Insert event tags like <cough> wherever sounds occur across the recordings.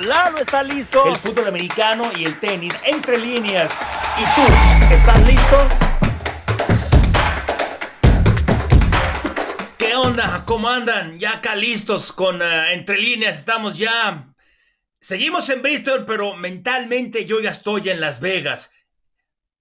Lalo está listo. El fútbol americano y el tenis entre líneas. ¿Y tú? ¿Estás listo? ¿Qué onda? ¿Cómo andan? Ya acá listos con eh, entre líneas. Estamos ya. Seguimos en Bristol, pero mentalmente yo ya estoy en Las Vegas.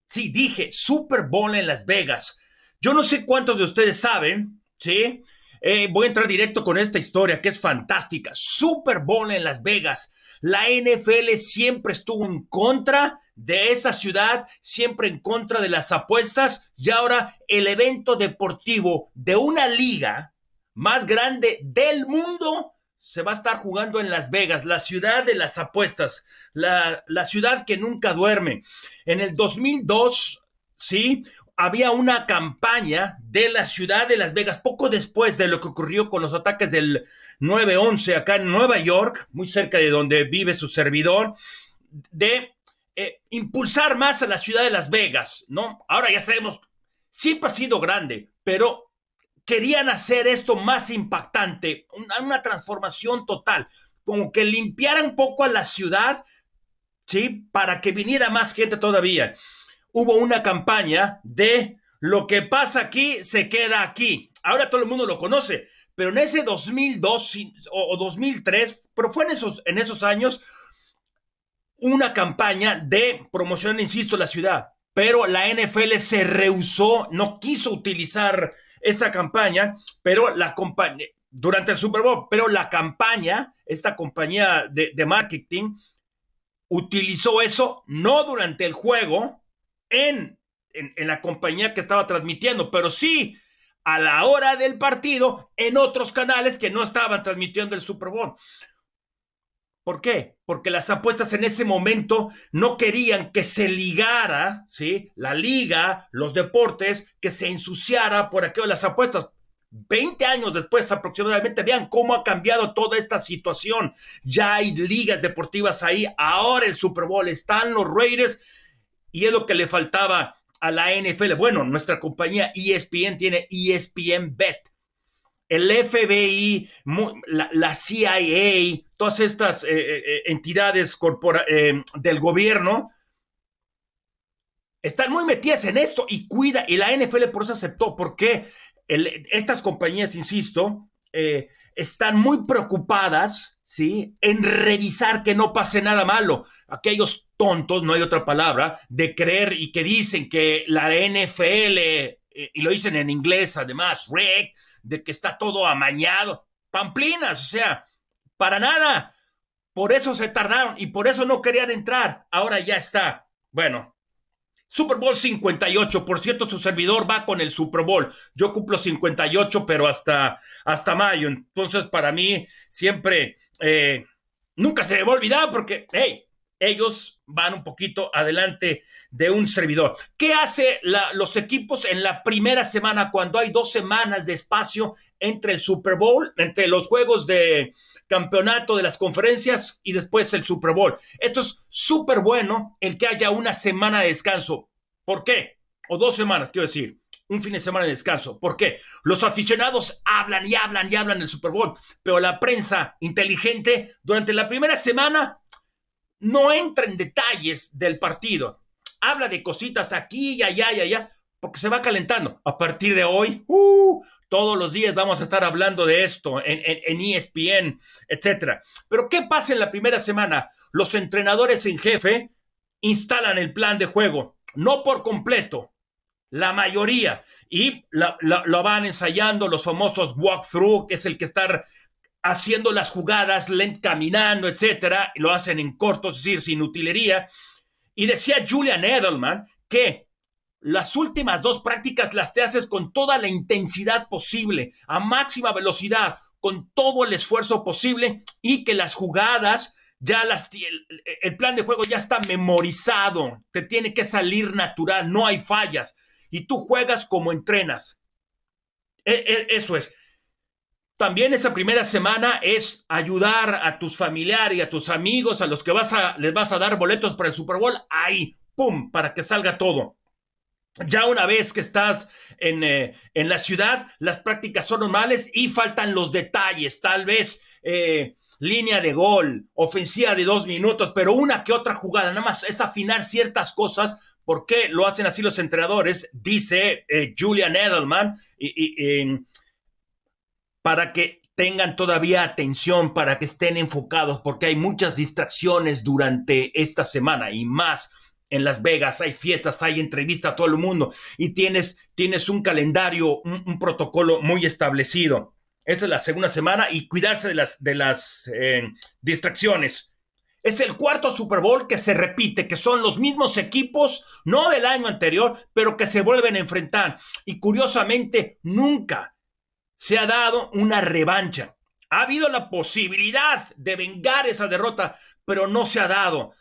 Sí, dije Super Bowl en Las Vegas. Yo no sé cuántos de ustedes saben, ¿sí? Eh, voy a entrar directo con esta historia que es fantástica. Super Bowl en Las Vegas. La NFL siempre estuvo en contra de esa ciudad, siempre en contra de las apuestas y ahora el evento deportivo de una liga más grande del mundo se va a estar jugando en Las Vegas, la ciudad de las apuestas, la, la ciudad que nunca duerme. En el 2002, sí, había una campaña de la ciudad de Las Vegas poco después de lo que ocurrió con los ataques del 9-11 acá en Nueva York, muy cerca de donde vive su servidor, de eh, impulsar más a la ciudad de Las Vegas, ¿no? Ahora ya sabemos, siempre ha sido grande, pero querían hacer esto más impactante, una, transformación total, como que limpiara un poco a la ciudad, ¿sí? Para que viniera más gente todavía hubo una campaña de lo que pasa aquí se queda aquí. Ahora todo el mundo lo conoce, pero en ese 2002 o 2003, pero fue en esos, en esos años, una campaña de promoción, insisto, la ciudad. Pero la NFL se rehusó, no quiso utilizar esa campaña, pero la compañía, durante el Super Bowl, pero la campaña, esta compañía de, de marketing, utilizó eso no durante el juego, en, en, la compañía que estaba transmitiendo, pero sí a la hora del partido en otros canales que no estaban transmitiendo el Super Bowl. ¿Por qué? Porque las apuestas en ese momento no querían que se ligara, ¿sí? La liga, los deportes, que se ensuciara por aquello las apuestas. 20 años después aproximadamente, vean cómo ha cambiado toda esta situación. Ya hay ligas deportivas ahí. Ahora el Super Bowl están los Raiders y es lo que le faltaba a la NFL. Bueno, nuestra compañía ESPN tiene ESPN Bet. El FBI, la, CIA, todas estas eh, eh, eh, entidades del gobierno están muy metidas en esto y cuida, y la NFL por eso aceptó, porque estas compañías, insisto, están muy preocupadas, ¿sí? En revisar que no pase nada malo. Aquellos tontos, no hay otra palabra, de creer y que dicen que la NFL, eh, y lo dicen en inglés además, reg, de que está todo amañado. Pamplinas, o sea, para nada. Por eso se tardaron y por eso no querían entrar. Ahora ya está. Bueno, Super Bowl 58, por cierto, su servidor va con el Super Bowl. Yo cumplo 58, pero hasta, hasta mayo. Entonces, para mí, siempre, eh, nunca se me va a olvidar porque, hey, ellos van un poquito adelante de un servidor. ¿Qué hace los equipos en la primera semana cuando hay dos semanas de espacio entre el Super Bowl, entre los juegos de, campeonato de las conferencias y después el Super Bowl. Esto es súper bueno el que haya una semana de descanso. ¿Por qué? O dos semanas, quiero decir. Un fin de semana de descanso. ¿Por qué? Los aficionados hablan y hablan y hablan del Super Bowl, pero la prensa inteligente durante la primera semana no entra en detalles del partido. Habla de cositas aquí y allá y allá, porque se va calentando. A partir de hoy, uh, todos los días vamos a estar hablando de esto en, ESPN, etc. Pero ¿qué pasa en la primera semana? Los entrenadores en jefe instalan el plan de juego, no por completo, la mayoría, y lo van ensayando los famosos walkthrough, que es el que estar haciendo las jugadas, lent, caminando, etcétera, lo hacen en corto, es decir, sin utilería. Y decía Julian Edelman que las últimas dos prácticas las te haces con toda la intensidad posible, a máxima velocidad, con todo el esfuerzo posible y que las jugadas ya las el, el plan de juego ya está memorizado, te tiene que salir natural, no hay fallas y tú juegas como entrenas. E, e, eso es. También esa primera semana es ayudar a tus familiares y a tus amigos, a los que vas a, les vas a dar boletos para el Super Bowl, ahí, ¡pum!, para que salga todo. Ya una vez que estás en, eh, en, la ciudad, las prácticas son normales y faltan los detalles. Tal vez eh, línea de gol, ofensiva de dos minutos, pero una que otra jugada, nada más es afinar ciertas cosas. ¿Por qué lo hacen así los entrenadores? Dice eh, Julian Edelman, y, para que tengan todavía atención, para que estén enfocados, porque hay muchas distracciones durante esta semana y más en Las Vegas, hay fiestas, hay entrevistas a todo el mundo y tienes, tienes un calendario, un protocolo muy establecido. Esa es la segunda semana y cuidarse de las, de las eh, distracciones. Es el cuarto Super Bowl que se repite, que son los mismos equipos, no del año anterior, pero que se vuelven a enfrentar. Y curiosamente, nunca se ha dado una revancha. Ha habido la posibilidad de vengar esa derrota, pero no se ha dado.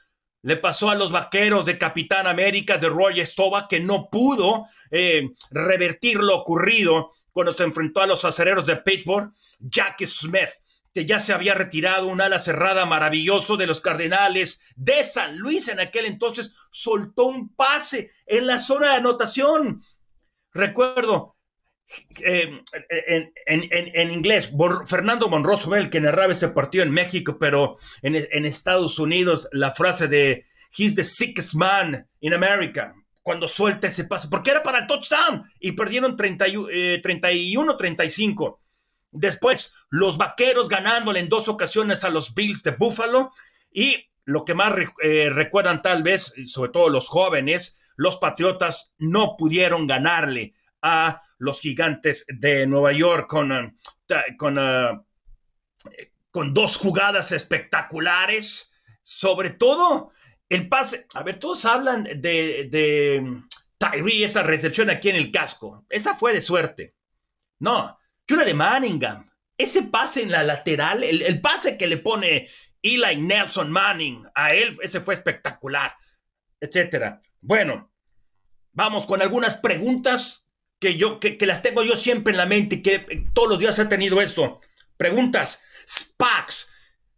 Le pasó a los vaqueros de Capitán América de Roy Stova, que no pudo eh, revertir lo ocurrido cuando se enfrentó a los acereros de Pittsburgh, Jack Smith, que ya se había retirado un ala cerrada maravilloso de los Cardenales de San Luis en aquel entonces, soltó un pase en la zona de anotación. Recuerdo, eh, en, inglés, Fernando Monroe que narraba ese partido en México, pero en, en, Estados Unidos la frase de He's the sickest man in America cuando suelta ese pase, porque era para el touchdown y perdieron 31-35. Eh, Después, los vaqueros ganándole en dos ocasiones a los Bills de Buffalo y lo que más eh, recuerdan tal vez, sobre todo los jóvenes, los Patriotas no pudieron ganarle a los gigantes de Nueva York con, eh, con, con dos jugadas espectaculares, sobre todo el pase, a ver, todos hablan de, de Tyree, esa recepción aquí en el casco. Esa fue de suerte. No, yo la de Manningham. Ese pase en la lateral, el, pase que le pone Eli Nelson Manning a él, ese fue espectacular, etcétera. Bueno, vamos con algunas preguntas que yo, que, que, las tengo yo siempre en la mente y que todos los días he tenido esto. Preguntas, SPACs,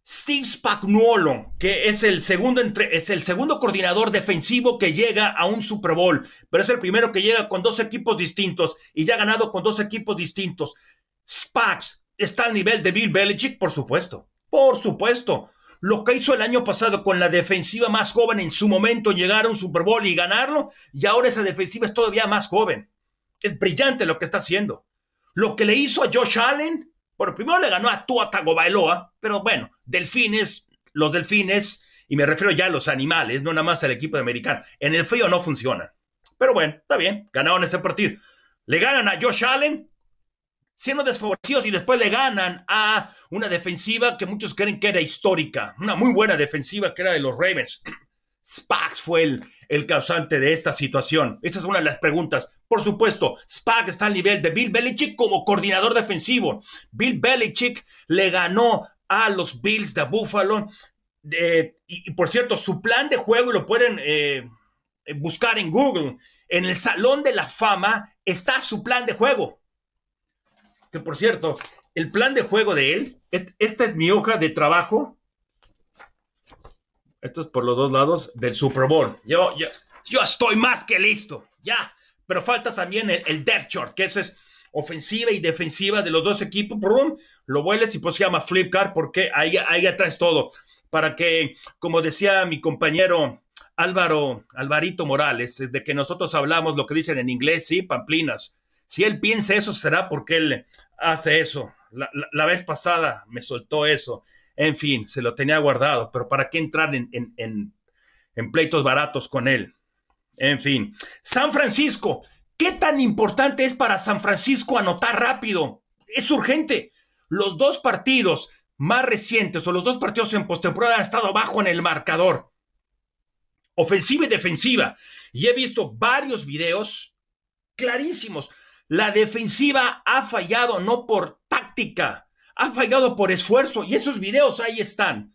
Steve Spagnuolo, que es el, segundo entre, es el segundo coordinador defensivo que llega a un Super Bowl, pero es el primero que llega con dos equipos distintos y ya ha ganado con dos equipos distintos. Spags está al nivel de Bill Belichick, por supuesto, por supuesto. Lo que hizo el año pasado con la defensiva más joven en su momento, llegar a un Super Bowl y ganarlo, y ahora esa defensiva es todavía más joven. Es brillante lo que está haciendo. Lo que le hizo a Josh Allen, bueno, primero le ganó a Tua Tagovailoa, pero bueno, delfines, los delfines, y me refiero ya a los animales, no nada más al equipo americano, en el frío no funcionan. Pero bueno, está bien, ganaron ese partido. Le ganan a Josh Allen, siendo desfavorecidos, y después le ganan a una defensiva que muchos creen que era histórica, una muy buena defensiva que era de los Ravens. <clears throat> Spags fue el, el, causante de esta situación? Esa es una de las preguntas. Por supuesto, Spags está al nivel de Bill Belichick como coordinador defensivo. Bill Belichick le ganó a los Bills de Buffalo. y, por cierto, su plan de juego, lo pueden eh, buscar en Google, en el Salón de la Fama está su plan de juego. Que por cierto, el plan de juego de él, esta es mi hoja de trabajo esto es por los dos lados del Super Bowl. Yo, yo, yo estoy más que listo, ya. Pero falta también el, depth chart, que eso es ofensiva y defensiva de los dos equipos. Brum, lo vuelves y pues se llama flip card porque ahí, ahí atrás todo. Para que, como decía mi compañero Álvaro, Alvarito Morales, de que nosotros hablamos lo que dicen en inglés, sí, pamplinas. Si él piensa eso, será porque él hace eso. la vez pasada me soltó eso. En fin, se lo tenía guardado, pero ¿para qué entrar en, en, pleitos baratos con él? En fin, San Francisco, ¿qué tan importante es para San Francisco anotar rápido? Es urgente. Los dos partidos más recientes o los dos partidos en postemporada han estado abajo en el marcador. Ofensiva y defensiva. Y he visto varios videos clarísimos. La defensiva ha fallado no por táctica, ha fallado por esfuerzo y esos videos ahí están.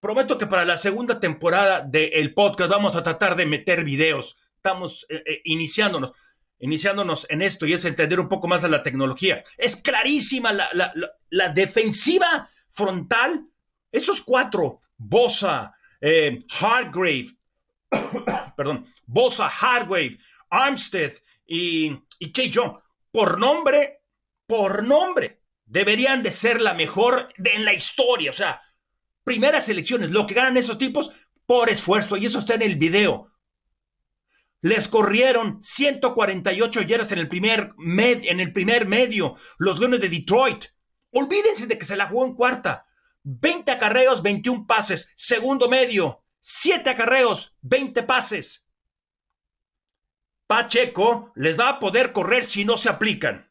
Prometo que para la segunda temporada del podcast vamos a tratar de meter videos. Estamos eh, eh, iniciándonos, iniciándonos en esto y es entender un poco más de la tecnología. Es clarísima la, la, defensiva frontal. Esos cuatro, Bosa, eh, Hardgrave, <coughs> perdón, Bosa, Hardgrave, Armstead y, y Jay John, por nombre, por nombre, deberían de ser la mejor en la historia. O sea, primeras elecciones, lo que ganan esos tipos por esfuerzo, y eso está en el video. Les corrieron 148 yardas en el primer, en el primer medio, los Leones de Detroit. Olvídense de que se la jugó en cuarta. 20 acarreos, 21 pases. Segundo medio, 7 acarreos, 20 pases. Pacheco les va a poder correr si no se aplican.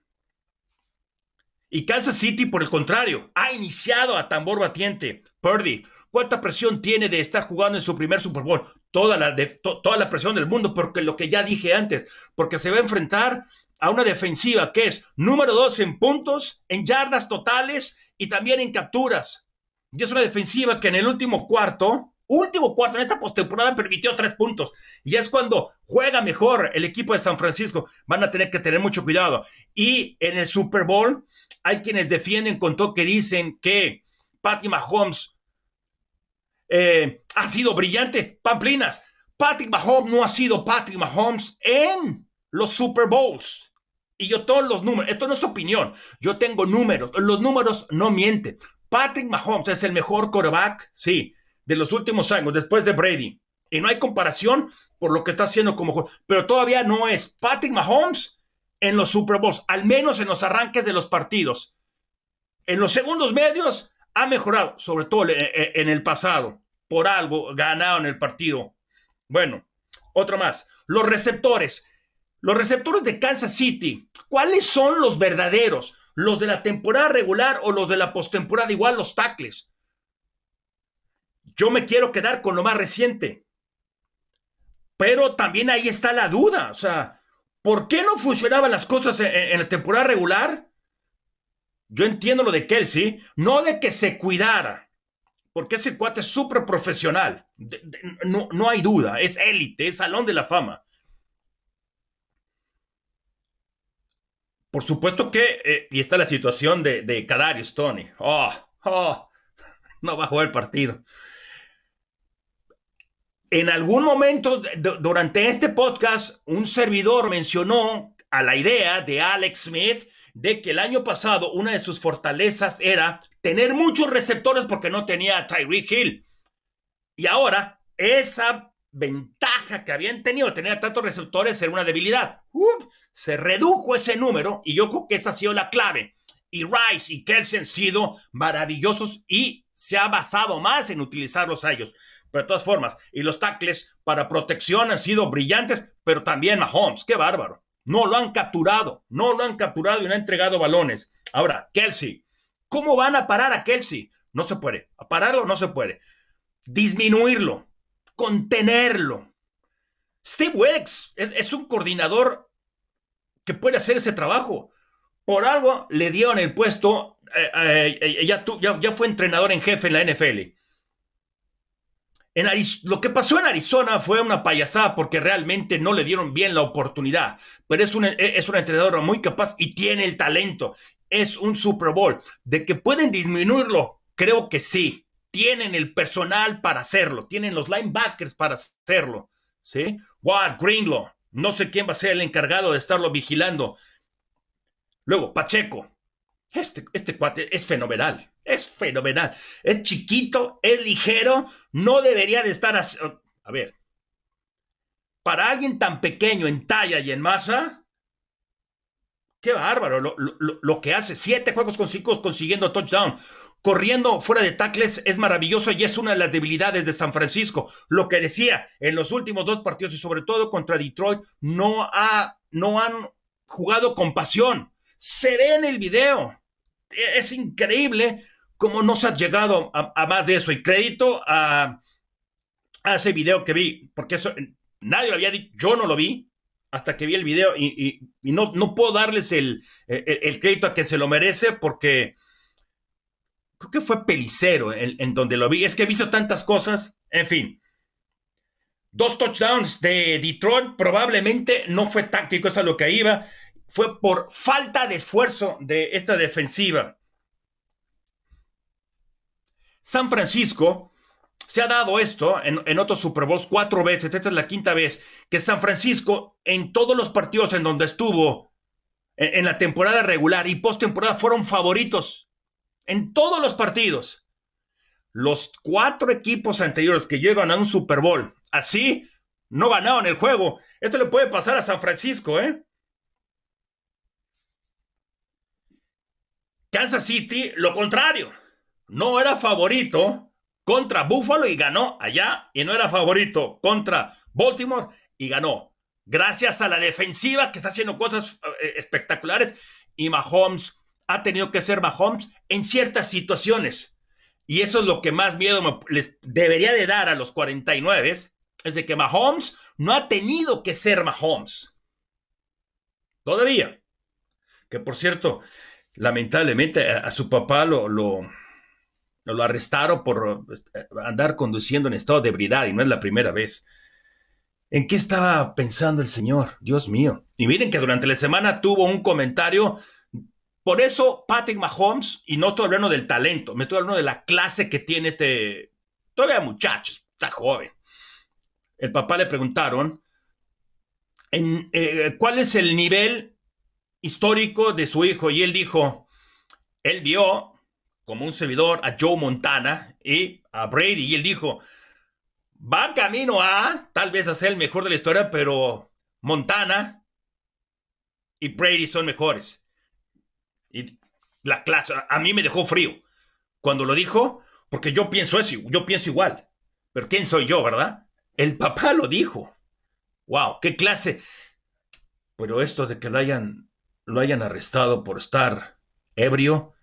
Y Kansas City, por el contrario, ha iniciado a tambor batiente. Purdy, ¿cuánta presión tiene de estar jugando en su primer Super Bowl? Toda la, toda la presión del mundo, porque lo que ya dije antes, porque se va a enfrentar a una defensiva que es número dos en puntos, en yardas totales y también en capturas. Y es una defensiva que en el último cuarto, último cuarto en esta postemporada permitió tres puntos. Y es cuando juega mejor el equipo de San Francisco. Van a tener que tener mucho cuidado. Y en el Super Bowl hay quienes defienden con todo que dicen que Patrick Mahomes eh, ha sido brillante. Pamplinas, Patrick Mahomes no ha sido Patrick Mahomes en los Super Bowls. Y yo todos los números, esto no es opinión, yo tengo números, los números no mienten. Patrick Mahomes es el mejor quarterback, sí, de los últimos años, después de Brady. Y no hay comparación por lo que está haciendo como pero todavía no es Patrick Mahomes en los Super Bowls, al menos en los arranques de los partidos. En los segundos medios ha mejorado, sobre todo eh, eh, en el pasado. Por algo ganado en el partido. Bueno, otro más. Los receptores. Los receptores de Kansas City. ¿Cuáles son los verdaderos? ¿Los de la temporada regular o los de la postemporada? Igual los tackles. Yo me quiero quedar con lo más reciente. Pero también ahí está la duda. O sea, ¿Por qué no funcionaban las cosas en, la temporada regular? Yo entiendo lo de Kelsey, no de que se cuidara, porque ese cuate es súper profesional. no, no, hay duda, es élite, es salón de la fama. Por supuesto que, eh, y está la situación de, de Tony. Oh, oh, <laughs> no va a jugar el partido en algún momento durante este podcast, un servidor mencionó a la idea de Alex Smith de que el año pasado una de sus fortalezas era tener muchos receptores porque no tenía a Tyreek Hill. Y ahora esa ventaja que habían tenido de tener tantos receptores era una debilidad. se redujo ese número y yo creo que esa ha sido la clave. Y Rice y Kelsey han sido maravillosos y se ha basado más en utilizarlos a ellos. Pero de todas formas, y los tackles para protección han sido brillantes, pero también Mahomes, qué bárbaro. No lo han capturado, no lo han capturado y no han entregado balones. Ahora, Kelsey, ¿cómo van a parar a Kelsey? No se puede. A pararlo no se puede. Disminuirlo, contenerlo. Steve Wilkes es, un coordinador que puede hacer ese trabajo. Por algo le dieron el puesto, eh, eh, ya, ya, fue entrenador en jefe en la NFL lo que pasó en Arizona fue una payasada porque realmente no le dieron bien la oportunidad, pero es un, e, es un entrenador muy capaz y tiene el talento. Es un Super Bowl. De que pueden disminuirlo, creo que sí. Tienen el personal para hacerlo, tienen los linebackers para hacerlo. ¿Sí? Watt, Greenlaw, no sé quién va a ser el encargado de estarlo vigilando. Luego, Pacheco. Este, este cuate es fenomenal. Es fenomenal. Es chiquito, es ligero, no debería de estar así. A ver, para alguien tan pequeño en talla y en masa, qué bárbaro lo, que hace. Siete juegos consecutivos consiguiendo touchdown. Corriendo fuera de tackles es maravilloso y es una de las debilidades de San Francisco. Lo que decía en los últimos dos partidos y sobre todo contra Detroit, no, ha, no han jugado con pasión. Se ve en el video. Es increíble cómo no se ha llegado a, más de eso. Y crédito a, ese video que vi, porque eso nadie lo había dicho, yo no lo vi hasta que vi el video y, no, no puedo darles el, crédito a que se lo merece porque creo que fue Pelicero en, en donde lo vi. Es que he visto tantas cosas, en fin. Dos touchdowns de Detroit probablemente no fue táctico, eso es lo que iba. Fue por falta de esfuerzo de esta defensiva. San Francisco se ha dado esto en, otros Super Bowls cuatro veces, esta es la quinta vez, que San Francisco en todos los partidos en donde estuvo en, en la temporada regular y postemporada fueron favoritos en todos los partidos. Los cuatro equipos anteriores que llegan a un Super Bowl así no ganaron el juego. Esto le puede pasar a San Francisco, ¿eh? Kansas City, lo contrario. No era favorito contra Buffalo y ganó allá. Y no era favorito contra Baltimore y ganó. Gracias a la defensiva que está haciendo cosas eh, espectaculares. Y Mahomes ha tenido que ser Mahomes en ciertas situaciones. Y eso es lo que más miedo les debería de dar a los 49. Es de que Mahomes no ha tenido que ser Mahomes. Todavía. Que por cierto, lamentablemente a, su papá lo, lo, lo, arrestaron por eh, andar conduciendo en estado de ebriedad y no es la primera vez. ¿En qué estaba pensando el señor? Dios mío. Y miren que durante la semana tuvo un comentario. Por eso Patrick Mahomes, y no estoy hablando del talento, me estoy hablando de la clase que tiene este, todavía muchachos, está joven. El papá le preguntaron, en, eh, ¿cuál es el nivel histórico de su hijo y él dijo, él vio como un servidor a Joe Montana y a Brady y él dijo, va camino a tal vez a ser el mejor de la historia, pero Montana y Brady son mejores. Y la clase, a mí me dejó frío cuando lo dijo, porque yo pienso eso, yo pienso igual. Pero ¿quién soy yo, verdad? El papá lo dijo. Wow, qué clase. Pero esto de que lo hayan lo hayan arrestado por estar ebrio.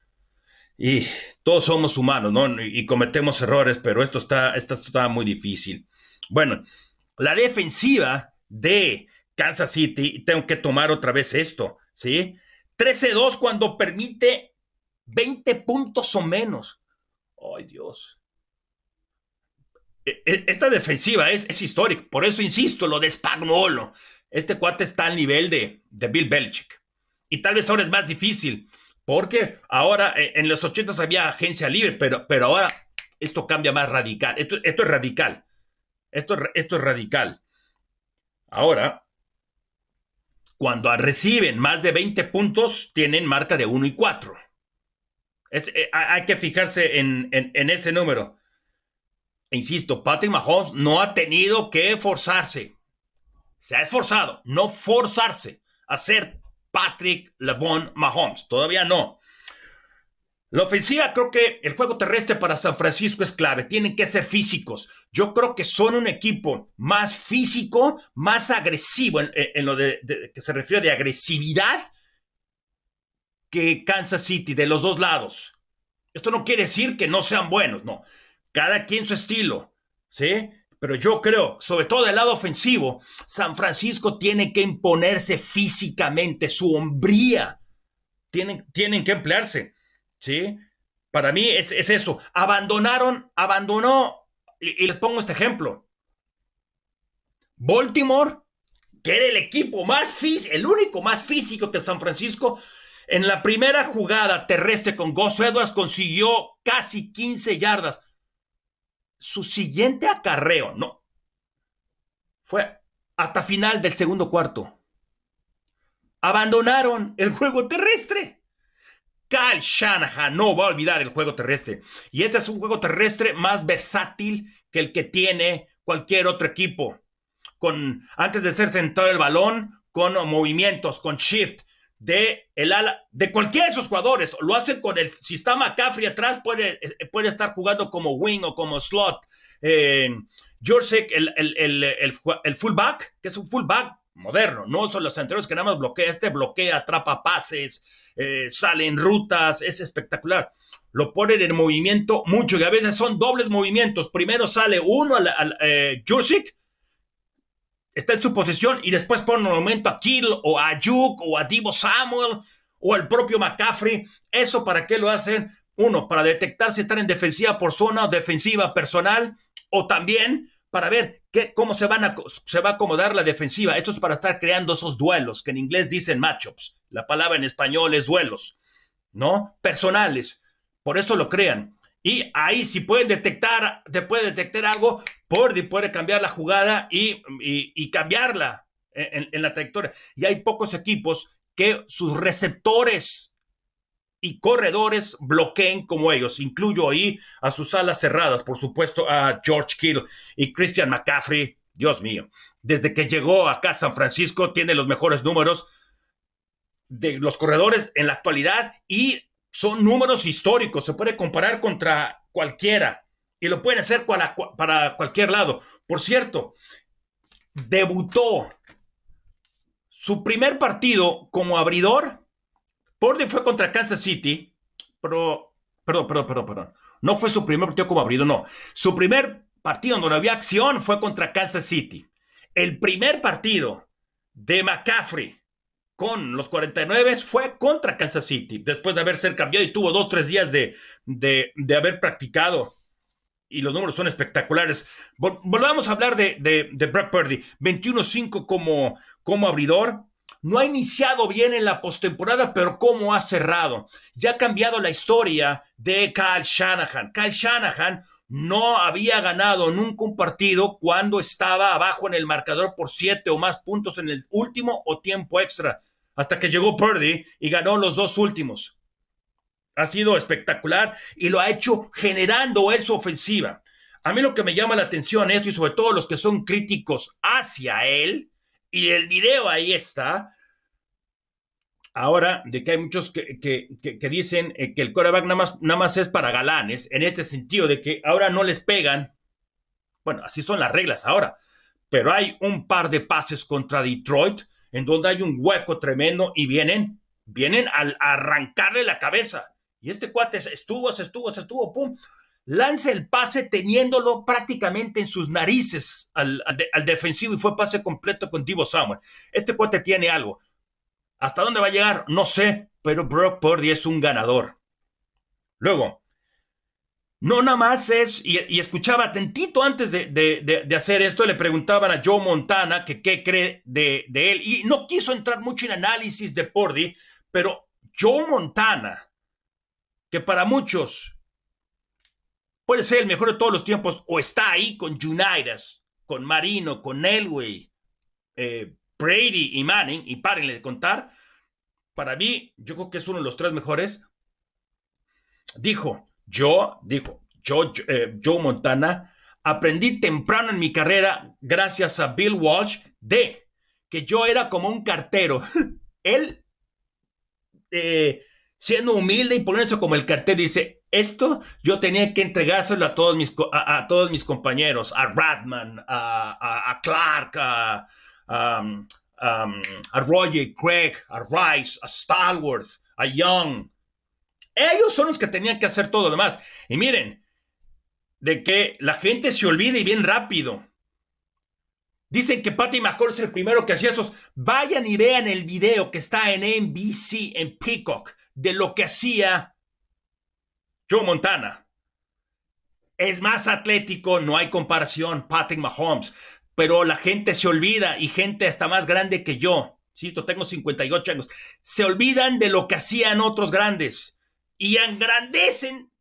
Y todos somos humanos, ¿no? Y cometemos errores, pero esto está, está muy difícil. Bueno, la defensiva de Kansas City, tengo que tomar otra vez esto, ¿sí? 13-2 cuando permite 20 puntos o menos. ¡Ay, Dios! E, e, esta defensiva es, es histórica, por eso insisto, lo de Spagnolo. Este cuate está al nivel de, de Bill Belichick. Y tal vez ahora es más difícil, porque ahora eh, en los 80 había agencia libre, pero, pero ahora esto cambia más radical. Esto, esto es radical. Esto, esto es radical. Ahora, cuando reciben más de 20 puntos, tienen marca de 1 y 4. Eh, hay que fijarse en, en, ese número. E insisto, Patrick Mahomes no ha tenido que forzarse. Se ha esforzado, no forzarse a ser Patrick LeBron Mahomes. Todavía no. La ofensiva, creo que el juego terrestre para San Francisco es clave. Tienen que ser físicos. Yo creo que son un equipo más físico, más agresivo en, lo de, que se refiere de agresividad que Kansas City, de los dos lados. Esto no quiere decir que no sean buenos, no. Cada quien su estilo, ¿sí? Pero yo creo, sobre todo del lado ofensivo, San Francisco tiene que imponerse físicamente, su hombría. Tienen, tienen que emplearse. ¿Sí? Para mí es, eso. Abandonaron, abandonó. Y, les pongo este ejemplo. Baltimore, que era el equipo más físico, el único más físico de San Francisco, en la primera jugada terrestre con Gus Edwards consiguió casi 15 yardas su siguiente acarreo, no, fue hasta final del segundo cuarto. Abandonaron el juego terrestre. Kyle Shanahan no va a olvidar el juego terrestre. Y este es un juego terrestre más versátil que el que tiene cualquier otro equipo. Con, antes de ser sentado el balón, con movimientos, con shift, de el ala, de cualquiera de esos jugadores. Lo hace con el sistema McCaffrey atrás, puede, eh, puede estar jugando como wing o como slot. Eh, el, el, fullback, que es un fullback moderno, no son los anteriores que nada más bloquea, este bloquea, atrapa pases, eh, sale en rutas, es espectacular. Lo ponen en movimiento mucho y a veces son dobles movimientos. Primero sale uno al, al eh, está en su posición y después pone un momento a Kill o a Yuk o a Divo Samuel o al propio McCaffrey. ¿Eso para qué lo hacen? Uno, para detectar si están en defensiva por zona o defensiva personal o también para ver qué, cómo se, van a, se va a acomodar la defensiva. Esto es para estar creando esos duelos, que en inglés dicen matchups. La palabra en español es duelos, ¿no? Personales. Por eso lo crean. Y ahí si pueden detectar, te puede detectar algo, Pordy puede cambiar la jugada y, cambiarla en, la trayectoria. Y hay pocos equipos que sus receptores y corredores bloqueen como ellos. Incluyo ahí a sus alas cerradas, por supuesto, a George Kittle y Christian McCaffrey. Dios mío, desde que llegó acá a San Francisco tiene los mejores números de los corredores en la actualidad y son números históricos. Se puede comparar contra cualquiera y lo pueden hacer para, cualquier lado. Por cierto, debutó su primer partido como abridor. Purdy fue contra Kansas City, pero, perdón, perdón, perdón, perdón. No fue su primer partido como abridor, no. Su primer partido donde había acción fue contra Kansas City. El primer partido de McCaffrey con los 49 fue contra Kansas City, después de haber sido cambiado y tuvo dos, tres días de, de, de haber practicado y los números son espectaculares. volvamos a hablar de, de, Brock Purdy. 21-5 como, como abridor. No ha iniciado bien en la postemporada, pero cómo ha cerrado. Ya ha cambiado la historia de Kyle Shanahan. Kyle Shanahan no había ganado nunca un partido cuando estaba abajo en el marcador por siete o más puntos en el último o tiempo extra, hasta que llegó Purdy y ganó los dos últimos ha sido espectacular y lo ha hecho generando su ofensiva. A mí lo que me llama la atención esto y sobre todo los que son críticos hacia él, y el video ahí está, ahora de que hay muchos que, que, dicen eh, que el coreback nada más, nada más es para galanes, en este sentido de que ahora no les pegan, bueno, así son las reglas ahora, pero hay un par de pases contra Detroit en donde hay un hueco tremendo y vienen, vienen al arrancarle la cabeza. Y este cuate estuvo, se estuvo, se estuvo, pum. Lanza el pase teniéndolo prácticamente en sus narices al, defensivo y fue pase completo con Divo Samuel. Este cuate tiene algo. ¿Hasta dónde va a llegar? No sé, pero Brock Purdy es un ganador. Luego, no nada más es, y, escuchaba atentito antes de, hacer esto, le preguntaban a Joe Montana que qué cree de, él, y no quiso entrar mucho en análisis de Purdy, pero Joe Montana que para muchos puede ser el mejor de todos los tiempos, o está ahí con Unitas, con Marino, con Elway, eh, Brady y Manning, y párenle de contar, para mí, yo creo que es uno de los tres mejores. Dijo, yo, dijo, eh, Joe Montana, aprendí temprano en mi carrera, gracias a Bill Walsh, de que yo era como un cartero. <laughs> Él eh, siendo humilde y poniéndose como el cartel, dice, esto yo tenía que entregárselo a, todos mis compañeros, a Radman, a, Clark, a, a Roger Craig, a Rice, a Stalworth, a Young. Ellos son los que tenían que hacer todo lo demás. Y miren, de que la gente se olvide y bien rápido. Dicen que Patty Mahomes es el primero que hacía esos. Vayan y vean el video que está en NBC, en Peacock de lo que hacía Joe Montana. Es más atlético, no hay comparación, Patrick Mahomes, pero la gente se olvida y gente hasta más grande que yo, esto tengo 58 años, se olvidan de lo que hacían otros grandes y engrandecen.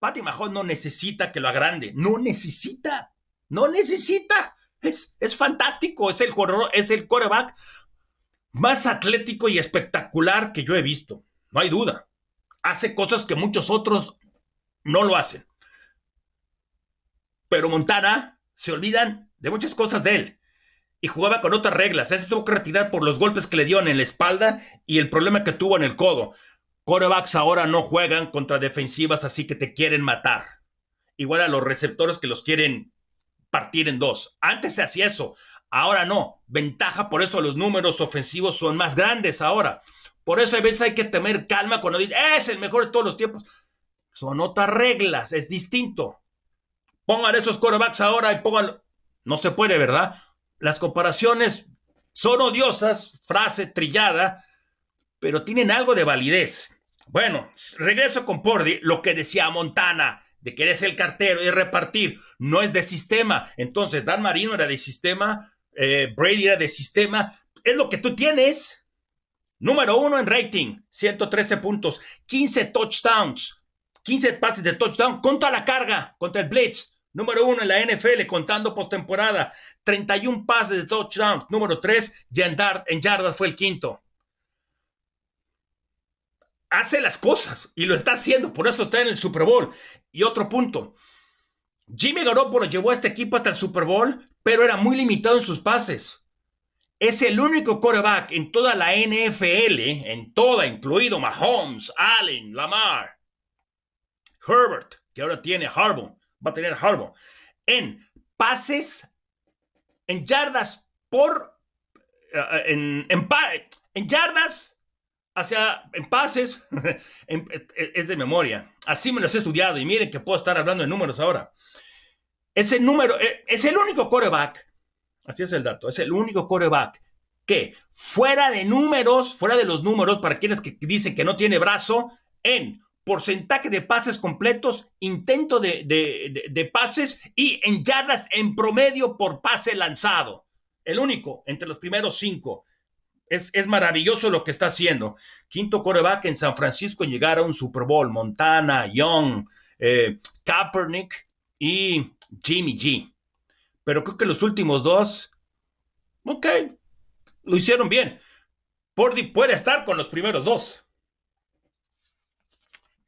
Patrick Mahomes no necesita que lo agrande, no necesita, no necesita. Es, es fantástico, es el, es el quarterback más atlético y espectacular que yo he visto no hay duda. Hace cosas que muchos otros no lo hacen. Pero Montana se olvidan de muchas cosas de él. Y jugaba con otras reglas. Ese tuvo que retirar por los golpes que le dio en la espalda y el problema que tuvo en el codo. Corebacks ahora no juegan contra defensivas así que te quieren matar. Igual a los receptores que los quieren partir en dos. Antes se hacía eso. Ahora no. Ventaja, por eso los números ofensivos son más grandes ahora. Por eso a veces hay que tener calma cuando dice, es el mejor de todos los tiempos. Son otras reglas, es distinto. Pongan esos quarterbacks ahora y pongan... No se puede, ¿verdad? Las comparaciones son odiosas, frase trillada, pero tienen algo de validez. Bueno, regreso con Pordy, lo que decía Montana, de que eres el cartero y repartir, no es de sistema. Entonces, Dan Marino era de sistema, eh, Brady era de sistema, es lo que tú tienes. Número uno en rating, 113 puntos, 15 touchdowns, 15 pases de touchdown contra la carga, contra el Blitz. Número uno en la NFL, contando postemporada, 31 pases de touchdowns. Número tres, en yardas fue el quinto. hace las cosas y lo está haciendo, por eso está en el Super Bowl. Y otro punto, Jimmy Garoppolo llevó a este equipo hasta el Super Bowl, pero era muy limitado en sus pases. Es el único quarterback en toda la NFL, en toda, incluido Mahomes, Allen, Lamar, Herbert, que ahora tiene Harbaugh, va a tener Harbaugh, en pases, en yardas por, eh, en, en, en yardas hacia, en pases, <laughs> es de memoria. Así me los he estudiado y miren que puedo estar hablando de números ahora. Ese número, eh, es el único coreback, así es el dato, es el único coreback que fuera de números, fuera de los números, para quienes que dicen que no tiene brazo, en porcentaje de pases completos, intento de, de pases y en yardas en promedio por pase lanzado. El único entre los primeros cinco. Es, maravilloso lo que está haciendo. Quinto coreback en San Francisco en a un Super Bowl. Montana, Young, eh, Kaepernick y Jimmy G. Pero creo que los últimos dos, ok, lo hicieron bien. Pordy puede estar con los primeros dos.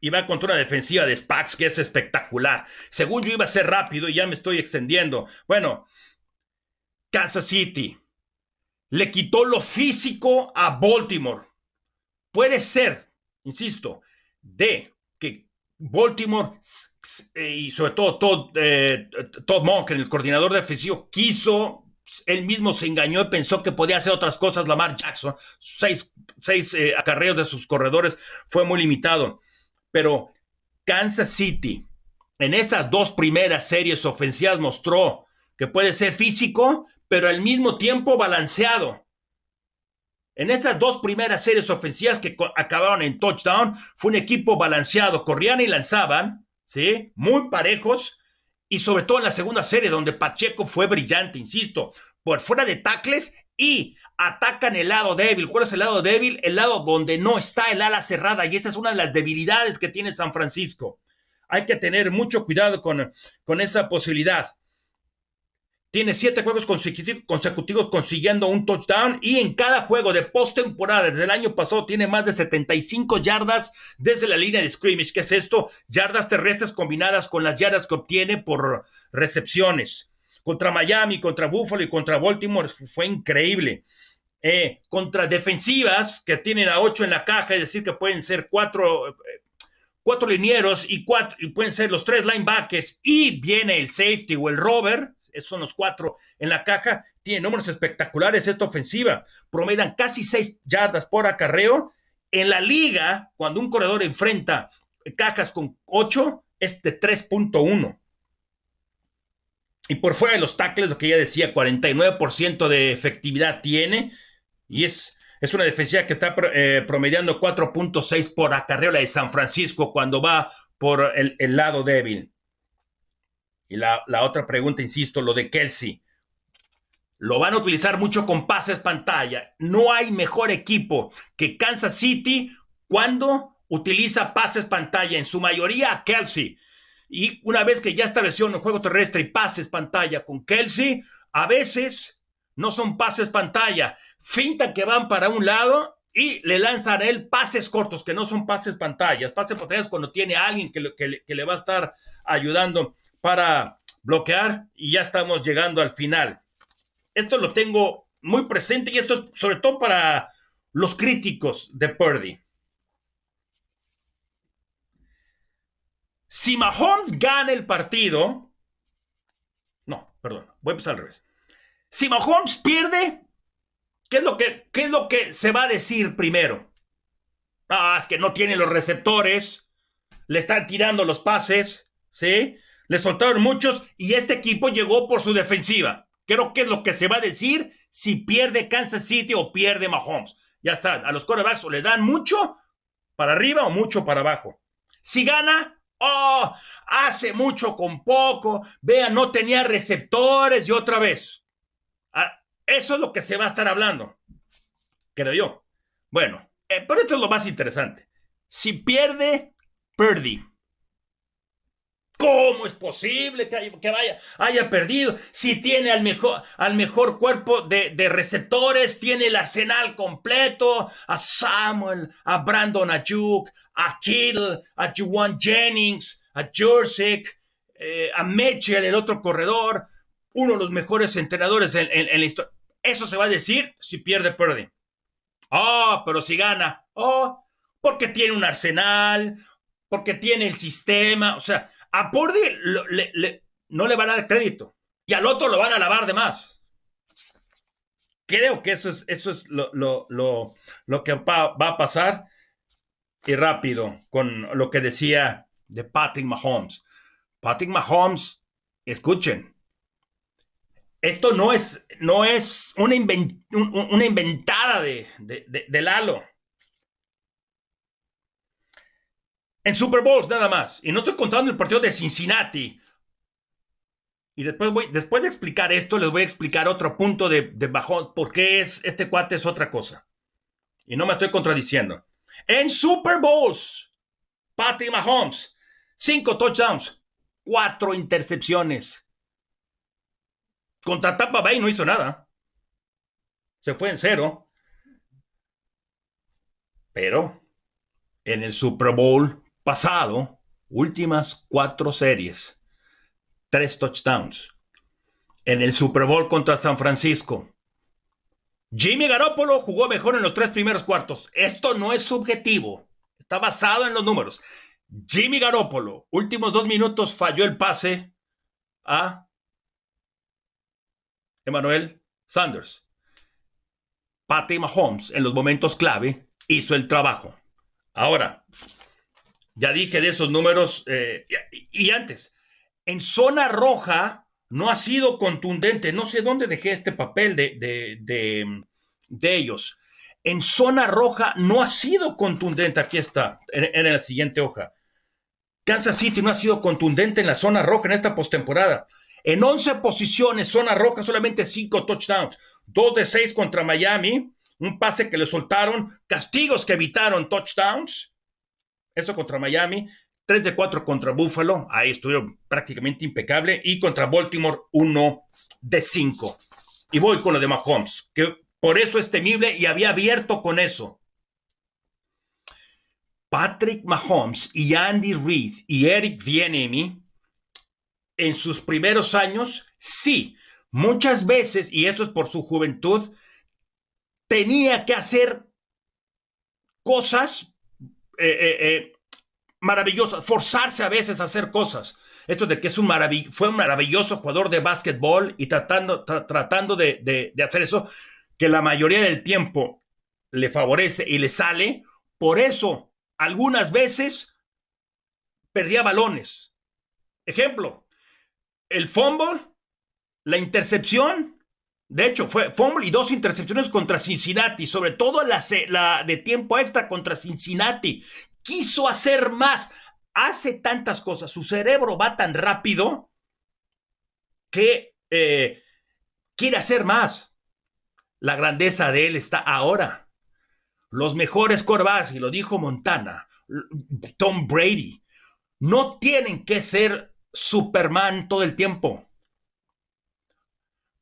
Va contra una defensiva de Spax que es espectacular. Según yo iba a ser rápido y ya me estoy extendiendo. Bueno, Kansas City, le quitó lo físico a Baltimore. Puede ser, insisto, de que Baltimore eh, y sobre todo Todd, eh, Todd Monk, el coordinador defensivo, quiso, él mismo se engañó y pensó que podía hacer otras cosas. Lamar Jackson, seis, seis eh, acarreos de sus corredores, fue muy limitado. Pero Kansas City, en esas dos primeras series ofensivas, mostró que puede ser físico, pero al mismo tiempo balanceado. En esas dos primeras series ofensivas que acabaron en touchdown, fue un equipo balanceado, corrían y lanzaban, ¿sí? Muy parejos, y sobre todo en la segunda serie, donde Pacheco fue brillante, insisto, por fuera de tacles y atacan el lado débil. ¿Cuál es el lado débil? El lado donde no está el ala cerrada, y esa es una de las debilidades que tiene San Francisco. Hay que tener mucho cuidado con, con esa posibilidad. Tiene siete juegos consecutivos, consiguiendo un touchdown y en cada juego de postemporada desde el año pasado tiene más de 75 yardas desde la línea de scrimmage. ¿Qué es esto? Yardas terrestres combinadas con las yardas que obtiene por recepciones. Contra Miami, contra Buffalo y contra Baltimore fue increíble. Eh, contra defensivas que tienen a ocho en la caja, es decir, que pueden ser cuatro, eh, cuatro linieros y, cuatro, y pueden ser los tres linebackers y viene el safety o el rover esos son los cuatro en la caja, tiene números espectaculares esta ofensiva, promedian casi seis yardas por acarreo. En la liga, cuando un corredor enfrenta cajas con 8, es de 3.1. Y por fuera de los tackles, lo que ya decía, 49% de efectividad tiene. Y es, es una defensiva que está eh, promediando 4.6 por acarreo la de San Francisco cuando va por el, el lado débil. Y la, otra pregunta, insisto, lo de Kelsey. Lo van a utilizar mucho con pases pantalla. No hay mejor equipo que Kansas City cuando utiliza pases pantalla, en su mayoría Kelsey. Y una vez que ya estableció un juego terrestre y pases pantalla con Kelsey, a veces no son pases pantalla, finta que van para un lado y le lanzan a él pases cortos, que no son pases pantallas. Pases pantallas cuando tiene a alguien que, que le va a estar ayudando para bloquear y ya estamos llegando al final. Esto lo tengo muy presente y esto es sobre todo para los críticos de Purdy. Si Mahomes gana el partido, no, perdón, voy a empezar al revés. Si Mahomes pierde, ¿qué es lo que, qué es lo que se va a decir primero? Ah, es que no tiene los receptores, le están tirando los pases, ¿sí? le soltaron muchos y este equipo llegó por su defensiva. Creo que es lo que se va a decir si pierde Kansas City o pierde Mahomes. Ya saben, a los quarterbacks o le dan mucho para arriba o mucho para abajo. Si gana, oh, hace mucho con poco. Vean, no tenía receptores y otra vez. Ah, eso es lo que se va a estar hablando. Creo yo. Bueno, eh, pero esto es lo más interesante. Si pierde, Purdy ¿Cómo es posible que, que vaya, haya perdido? Si tiene al mejor, al mejor cuerpo de, receptores, tiene el arsenal completo, a Samuel, a Brandon Ayuk, a Kittle, a Juwan Jennings, a Jursic, eh, a Mitchell, el otro corredor, uno de los mejores entrenadores en, en, en la historia. Eso se va a decir si pierde, pierde. Oh, pero si gana. Oh, porque tiene un arsenal, porque tiene el sistema. O sea, a Purdy le, le, no le van a dar crédito y al otro lo van a lavar de más. Creo que eso es, eso es lo, lo, lo, lo que va, va, a pasar y rápido con lo que decía de Patrick Mahomes. Patrick Mahomes, escuchen, esto no es, no es una, invent, una inventada de, de, de, de Lalo. En Super Bowls nada más. Y no estoy contando el partido de Cincinnati. Y después, voy, después de explicar esto, les voy a explicar otro punto de, de bajón. Por qué es, este cuate es otra cosa. Y no me estoy contradiciendo. En Super Bowls, Patrick Mahomes, cinco touchdowns, cuatro intercepciones. Contra Tampa Bay no hizo nada. Se fue en cero. Pero en el Super Bowl pasado, últimas cuatro series, tres touchdowns. En el Super Bowl contra San Francisco, Jimmy Garoppolo jugó mejor en los tres primeros cuartos. Esto no es subjetivo, está basado en los números. Jimmy Garoppolo, últimos dos minutos, falló el pase a Emmanuel Sanders. Patty Mahomes, en los momentos clave, hizo el trabajo. Ahora, ya dije de esos números eh, y, antes. En zona roja no ha sido contundente. No sé dónde dejé este papel de, de, de, de ellos. En zona roja no ha sido contundente. Aquí está, en, en, la siguiente hoja. Kansas City no ha sido contundente en la zona roja en esta postemporada. En 11 posiciones, zona roja, solamente 5 touchdowns. 2 de 6 contra Miami. Un pase que le soltaron. Castigos que evitaron touchdowns eso contra Miami. 3 de 4 contra Buffalo. Ahí estuvieron prácticamente impecable. Y contra Baltimore, 1 de 5. Y voy con lo de Mahomes, que por eso es temible y había abierto con eso. Patrick Mahomes y Andy Reid y Eric Bieniemy en sus primeros años, sí, muchas veces, y eso es por su juventud, tenía que hacer cosas eh, eh, eh, maravillosas, forzarse a veces a hacer cosas. Esto de que es un fue un maravilloso jugador de básquetbol y tratando, tra tratando de, de, de hacer eso, que la mayoría del tiempo le favorece y le sale. Por eso, algunas veces perdía balones. Ejemplo, el fumble, la intercepción, de hecho, fue fumble y dos intercepciones contra Cincinnati, sobre todo la, de tiempo extra contra Cincinnati. Quiso hacer más, hace tantas cosas, su cerebro va tan rápido que eh, quiere hacer más. La grandeza de él está ahora. Los mejores corebacks, y lo dijo Montana, Tom Brady, no tienen que ser Superman todo el tiempo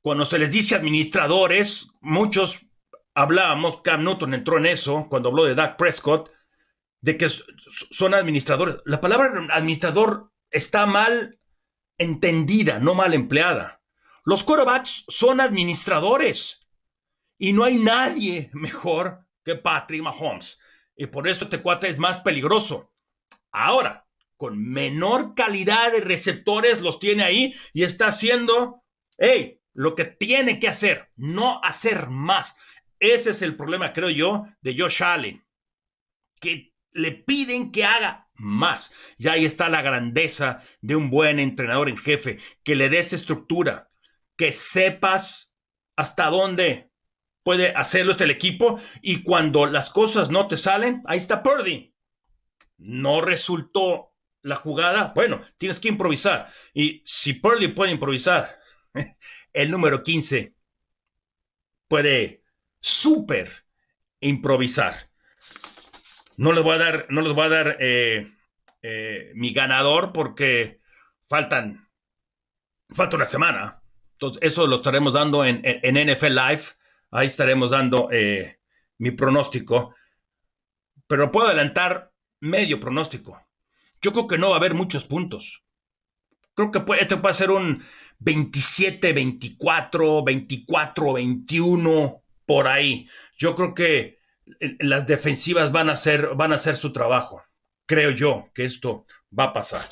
cuando se les dice administradores, muchos hablábamos, Cam Newton entró en eso cuando habló de Dak Prescott, de que son administradores. La palabra administrador está mal entendida, no mal empleada. Los quarterbacks son administradores y no hay nadie mejor que Patrick Mahomes. Y por eso este cuate es más peligroso. Ahora, con menor calidad de receptores los tiene ahí y está haciendo, hey, lo que tiene que hacer, no hacer más. Ese es el problema, creo yo, de Josh Allen, que le piden que haga más. Y ahí está la grandeza de un buen entrenador en jefe, que le des estructura, que sepas hasta dónde puede hacerlo este equipo y cuando las cosas no te salen, ahí está Purdy. No resultó la jugada, bueno, tienes que improvisar. Y si Purdy puede improvisar, <laughs> el número 15 puede súper improvisar. No les voy a dar, no les voy a dar eh, eh, mi ganador porque faltan, falta una semana. Entonces, eso lo estaremos dando en, en, NFL Live. Ahí estaremos dando eh, mi pronóstico. Pero puedo adelantar medio pronóstico. Yo creo que no va a haber muchos puntos. Creo que puede, este puede ser un 27, 24, 24, 21, por ahí. Yo creo que eh, las defensivas van a hacer, van a hacer su trabajo. Creo yo que esto va a pasar.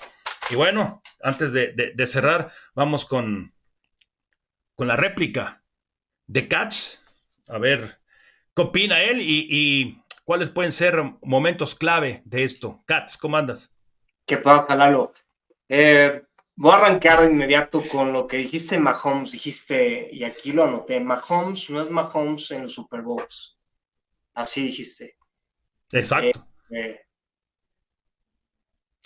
Y bueno, antes de, cerrar, vamos con, con la réplica de Katz. A ver, ¿qué opina él y, cuáles pueden ser momentos clave de esto? Katz, ¿cómo andas? ¿Qué pasa, Lalo? Eh, Voy a arrancar de inmediato con lo que dijiste Mahomes. Dijiste, y aquí lo anoté, Mahomes no es Mahomes en los Super Bowls. Así dijiste. Exacto. Eh, eh.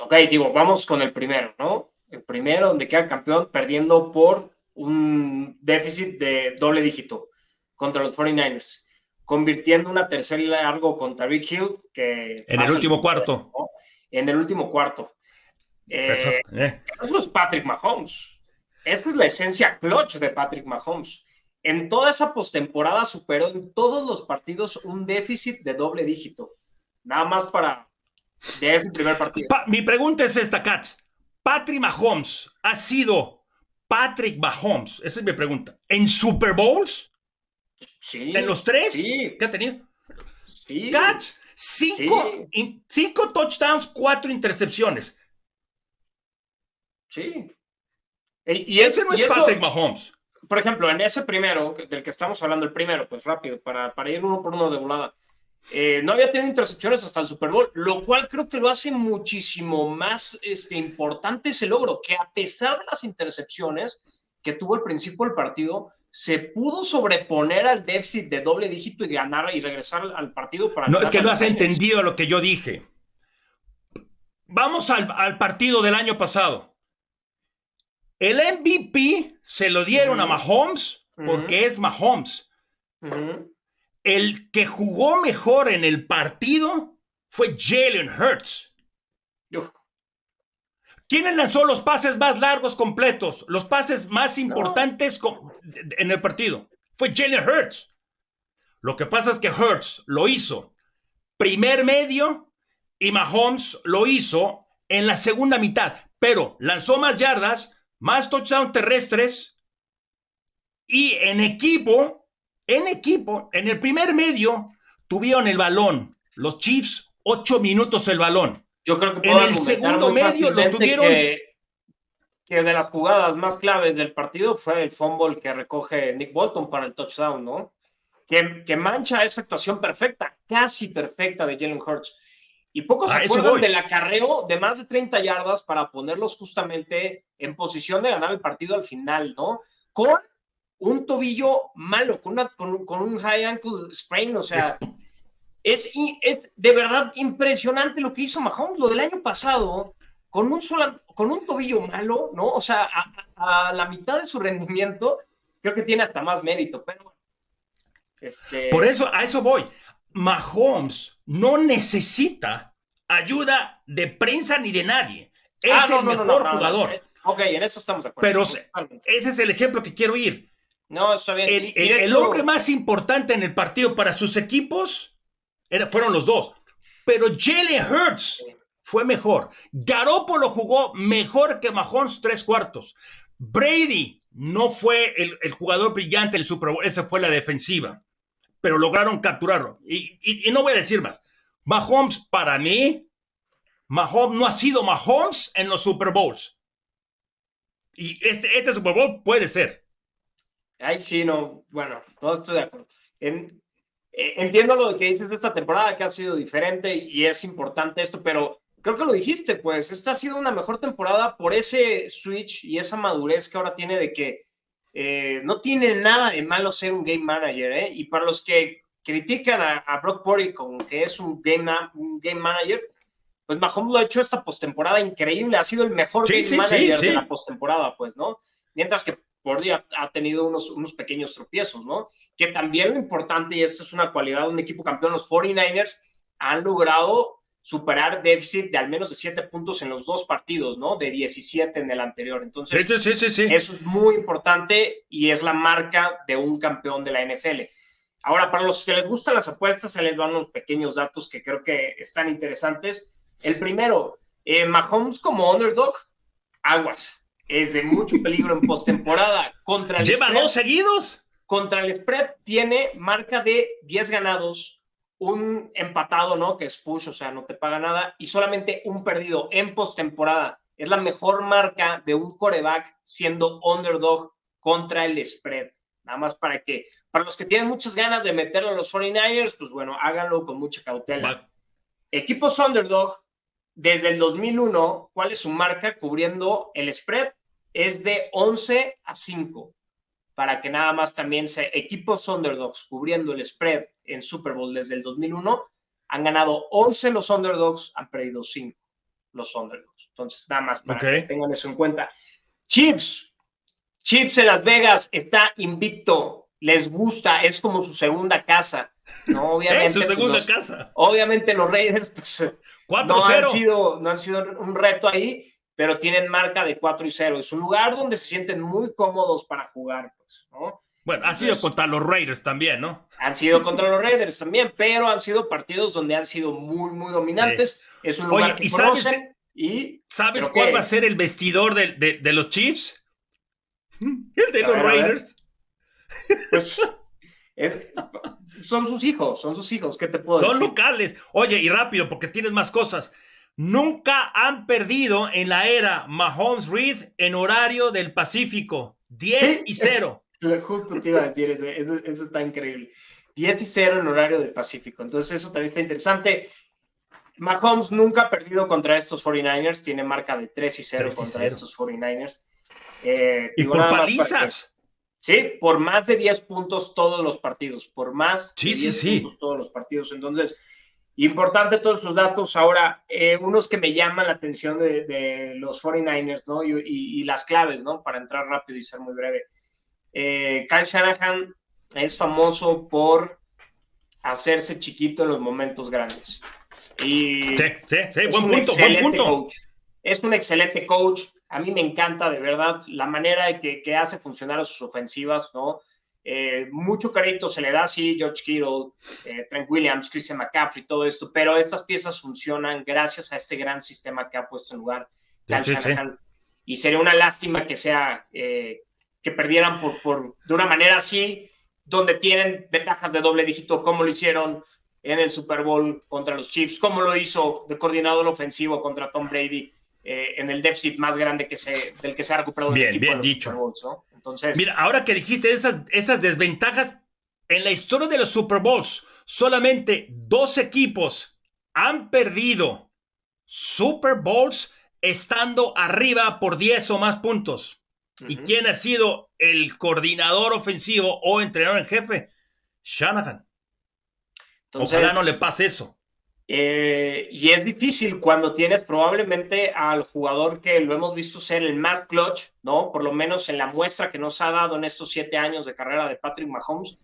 ok, digo, vamos con el primero, ¿no? El primero donde queda campeón perdiendo por un déficit de doble dígito contra los 49ers, convirtiendo una tercera largo contra Rick Hill que... En el último cuarto. En el último cuarto. Eh, eh. Eso, es Patrick Mahomes. Esa es la esencia clutch de Patrick Mahomes. En toda esa postemporada superó en todos los partidos un déficit de doble dígito. Nada más para de ese primer partido. mi pregunta es esta, Kat. Patrick Mahomes ha sido Patrick Mahomes, esa es mi pregunta. ¿En Super Bowls? Sí. ¿En los tres? Sí. ¿Qué ha tenido? Sí. Cinco, cinco touchdowns, cuatro intercepciones. Sí. Y, ese no es Patrick Mahomes. Por ejemplo, en ese primero, del que estamos hablando, el primero, pues rápido, para, para ir uno por uno de volada. Eh, no había tenido intercepciones hasta el Super Bowl, lo cual creo que lo hace muchísimo más este, importante ese logro, que a pesar de las intercepciones que tuvo al principio del partido, se pudo sobreponer al déficit de doble dígito y ganar y regresar al partido para... No, es que no has entendido lo que yo dije. Vamos al, al partido del año pasado. El MVP se lo dieron a Mahomes porque es Mahomes. El que jugó mejor en el partido fue Jalen Hurts. ¿Quién lanzó los pases más largos completos? Los pases más importantes en el partido. Fue Jalen Hurts. Lo que pasa es que Hurts lo hizo primer medio y Mahomes lo hizo en la segunda mitad, pero lanzó más yardas más touchdowns terrestres y en equipo, en equipo, en el primer medio tuvieron el balón. Los Chiefs, ocho minutos el balón. Yo creo que en el segundo medio lo tuvieron. Que, de las jugadas más claves del partido fue el fumble que recoge Nick Bolton para el touchdown, ¿no? Que, que mancha esa actuación perfecta, casi perfecta de Jalen Hurts. Y pocos se acuerdan del acarreo de más de 30 yardas para ponerlos justamente en posición de ganar el partido al final, ¿no? Con un tobillo malo, con, con, un high ankle sprain, o sea, es, es, de verdad impresionante lo que hizo Mahomes, lo del año pasado, con un, con un tobillo malo, ¿no? O sea, a, la mitad de su rendimiento, creo que tiene hasta más mérito, pero... Este... Por eso, a eso voy. Mahomes no necesita ayuda de prensa ni de nadie. Es ah, el mejor jugador. Eh, ok, en eso estamos de acuerdo. Pero ese es el ejemplo que quiero ir. No, está bien. El, hombre más importante en el partido para sus equipos fueron los dos. Pero Jalen Hurts fue mejor. Garoppolo jugó mejor que Mahomes tres cuartos. Brady no fue el, el jugador brillante del Super Bowl. Esa fue la defensiva pero lograron capturarlo. Y, no voy a decir más. Mahomes, para mí, Mahomes no ha sido Mahomes en los Super Bowls. Y este, este Super Bowl puede ser. Ay, sí, no, bueno, no estoy de acuerdo. Eh, entiendo lo que dices de esta temporada, que ha sido diferente y es importante esto, pero creo que lo dijiste, pues, esta ha sido una mejor temporada por ese switch y esa madurez que ahora tiene de que eh, no tiene nada de malo ser un game manager, ¿eh? Y para los que critican a, Brock Purdy como que es un game, un game manager, pues Mahomes lo ha hecho esta postemporada increíble, ha sido el mejor game manager de la postemporada, pues, ¿no? Mientras que Purdy ha, tenido unos, unos pequeños tropiezos, ¿no? Que también lo importante, y esta es una cualidad de un equipo campeón, los 49ers han logrado superar déficit de al menos de 7 puntos en los dos partidos, ¿no? De 17 en el anterior. Entonces, sí, sí, sí, eso es muy importante y es la marca de un campeón de la NFL. Ahora, para los que les gustan las apuestas, se les van unos pequeños datos que creo que están interesantes. El primero, eh, Mahomes como underdog, aguas. Es de mucho <laughs> peligro en postemporada. Contra ¿Lleva dos seguidos? Contra el spread tiene marca de 10 ganados, un empatado, ¿no? Que es push, o sea, no te paga nada, y solamente un perdido en postemporada. Es la mejor marca de un coreback siendo underdog contra el spread. Nada más para que, para los que tienen muchas ganas de meterlo a los 49ers, pues bueno, háganlo con mucha cautela. Equipos underdog, desde el 2001, ¿cuál es su marca cubriendo el spread? Es de 11 a 5 para que nada más también se equipos underdogs cubriendo el spread en Super Bowl desde el 2001 han ganado 11 los underdogs, han perdido 5 los underdogs. Entonces, nada más para que tengan eso en cuenta. Chips, Chips en Las Vegas está invicto, les gusta, es como su segunda casa. No, obviamente, <laughs> es su pues, segunda casa. Obviamente los Raiders pues, no, han sido, no han sido un reto ahí, pero tienen marca de 4 y 0. Es un lugar donde se sienten muy cómodos para jugar, pues, ¿no? Bueno, ha sido contra los Raiders también, ¿no? Han sido contra los Raiders también, pero han sido partidos donde han sido muy, muy dominantes. Es un lugar que ¿y sabes, y, ¿sabes cuál va a ser el vestidor de, de, los Chiefs? <laughs> El de los Raiders. Pues son sus hijos, son sus hijos, ¿qué te puedo decir? Son locales. Oye, y rápido, porque tienes más cosas nunca han perdido en la era Mahomes Reed en horario del Pacífico. 10 y 0. <laughs> Justo te iba a decir, eso, eso, está increíble. 10 y 0 en horario del Pacífico. Entonces, eso también está interesante. Mahomes nunca ha perdido contra estos 49ers, tiene marca de 3 y 0 contra estos 49ers. Eh, y por palizas. Sí, por más de 10 puntos todos los partidos, por más de 10 puntos todos los partidos. Entonces, Importante todos estos datos. Ahora, eh, unos que me llaman la atención de, los 49ers, ¿no? Y, las claves, ¿no? Para entrar rápido y ser muy breve. Eh, Kyle Shanahan es famoso por hacerse chiquito en los momentos grandes. Y sí, sí, sí, buen punto, buen punto. Es un excelente coach. A mí me encanta, de verdad, la manera de que, que hace funcionar a sus ofensivas, ¿no? Eh, mucho crédito se le da, sí, George Kittle, eh, Trent Williams, Christian McCaffrey, todo esto, pero estas piezas funcionan gracias a este gran sistema que ha puesto en lugar Y sería una lástima que sea, eh, que perdieran por, por, de una manera así, donde tienen ventajas de doble dígito, como lo hicieron en el Super Bowl contra los Chiefs, como lo hizo de coordinador ofensivo contra Tom Brady en el déficit más grande que se, del que se ha recuperado bien, el equipo bien dicho. ¿no? Mira, ahora que dijiste esas, esas desventajas, en la historia de los Super Bowls, solamente dos equipos han perdido Super Bowls estando arriba por 10 o más puntos. ¿Y quién ha sido el coordinador ofensivo o entrenador en jefe? Shanahan. Ojalá no le pase eso. Eh, y es difícil cuando tienes probablemente al jugador que lo hemos visto ser el más clutch, ¿no? Por lo menos en la muestra que nos ha dado en estos siete años de carrera de Patrick Mahomes,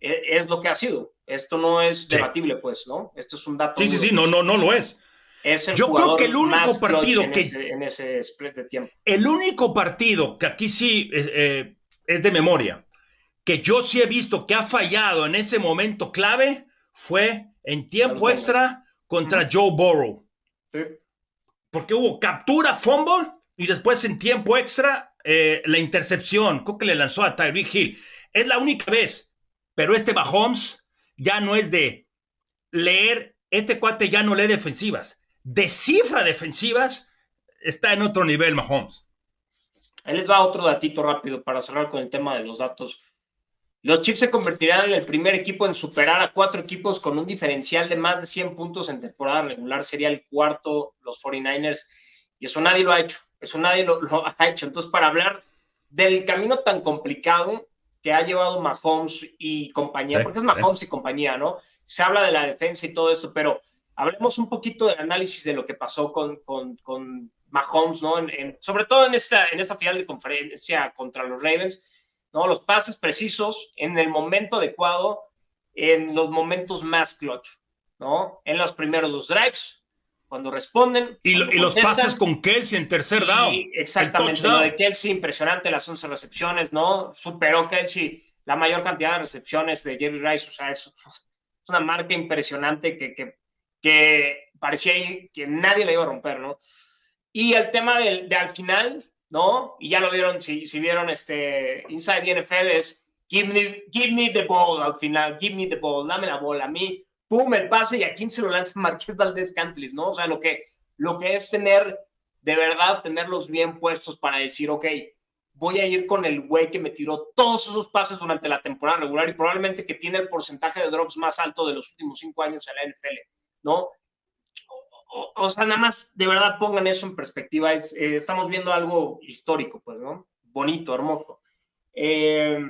e, es, lo que ha sido. Esto no es debatible, pues, ¿no? Esto es un dato. Sí, sí, sí, no, no, no lo es. Es el Yo creo que el único partido en que. Ese, en ese spread de tiempo. El único partido que aquí sí eh, eh, es de memoria, que yo sí he visto que ha fallado en ese momento clave, fue en tiempo extra contra Joe Burrow. Porque hubo captura, fumble y después en tiempo extra eh, la intercepción. Creo que le lanzó a Tyreek Hill. Es la única vez. Pero este Mahomes ya no es de leer. Este cuate ya no lee defensivas. Descifra defensivas. Está en otro nivel Mahomes. Ahí les va otro datito rápido para cerrar con el tema de los datos. Los Chiefs se convertirán en el primer equipo en superar a cuatro equipos con un diferencial de más de 100 puntos en temporada regular. Sería el cuarto, los 49ers. Y eso nadie lo ha hecho. Eso nadie lo, <laughs> ha hecho. Entonces, para hablar del camino tan complicado que ha llevado Mahomes y compañía, porque es Mahomes y compañía, ¿no? Se habla de la defensa y todo esto, pero hablemos un poquito del análisis de lo que pasó con, con, con Mahomes, ¿no? sobre todo en esta, en esta final de conferencia contra los Ravens ¿no? Los pases precisos en el momento adecuado, en los momentos más clutch, ¿no? En los primeros dos drives, cuando responden. Y, los pases con Kelsey en tercer down. exactamente, lo de Kelsey, impresionante, las 11 recepciones, ¿no? Superó Kelsey la mayor cantidad de recepciones de Jerry Rice, o sea, es, una marca impresionante que, que, que parecía que nadie le iba a romper, ¿no? Y el tema de, de al final, ¿no? Y ya lo vieron, si, si vieron este Inside NFL, es give me, give me the ball al final, give me the ball, dame la bola a mí pum, el pase y a quién se lo lanza <laughs> Marqués Valdés Cantlis, ¿no? O sea, lo que, lo que es tener, de verdad, tenerlos bien puestos para decir, ok, voy a ir con el güey que me tiró todos esos pases durante la temporada regular y probablemente que tiene el porcentaje de drops más alto de los últimos cinco años en la NFL, ¿no? O, sea, nada más, de verdad, pongan eso en perspectiva. Eh, estamos viendo algo histórico, pues, ¿no? Bonito, hermoso. Eh,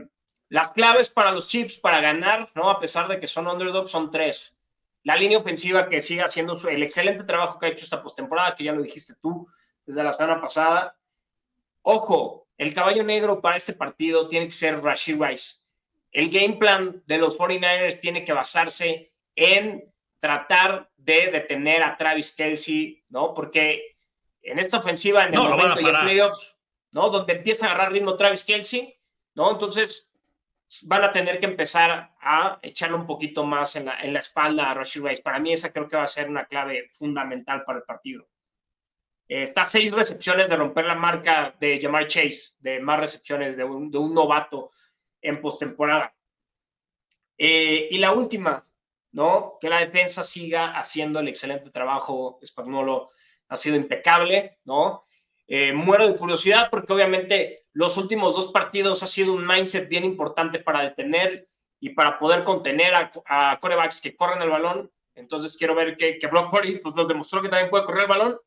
las claves para los Chips para ganar, ¿no? A pesar de que son underdogs, son tres. La línea ofensiva que sigue haciendo el excelente trabajo que ha hecho esta postemporada, que ya lo dijiste tú desde la semana pasada. Ojo, el caballo negro para este partido tiene que ser Rashid Rice. El game plan de los 49ers tiene que basarse en tratar de detener a Travis Kelsey, ¿no? Porque en esta ofensiva, en el momento de playoffs, ¿no? Donde empieza a agarrar ritmo Travis Kelsey, ¿no? Entonces, van a tener que empezar a echarle un poquito más en la, en la espalda a Rashid Rice. Para mí esa creo que va a ser una clave fundamental para el partido. está seis recepciones de romper la marca de Jamar Chase, de más recepciones de un, de un novato en postemporada. Eh, y la última, ¿no? Que la defensa siga haciendo el excelente trabajo. Spagnuolo ha sido impecable, ¿no? Eh, muero de curiosidad porque obviamente los últimos dos partidos ha sido un mindset bien importante para detener y para poder contener a, corebacks que corren el balón. Entonces quiero ver que, que Brock Purdy pues, nos demostró que también puede correr el balón.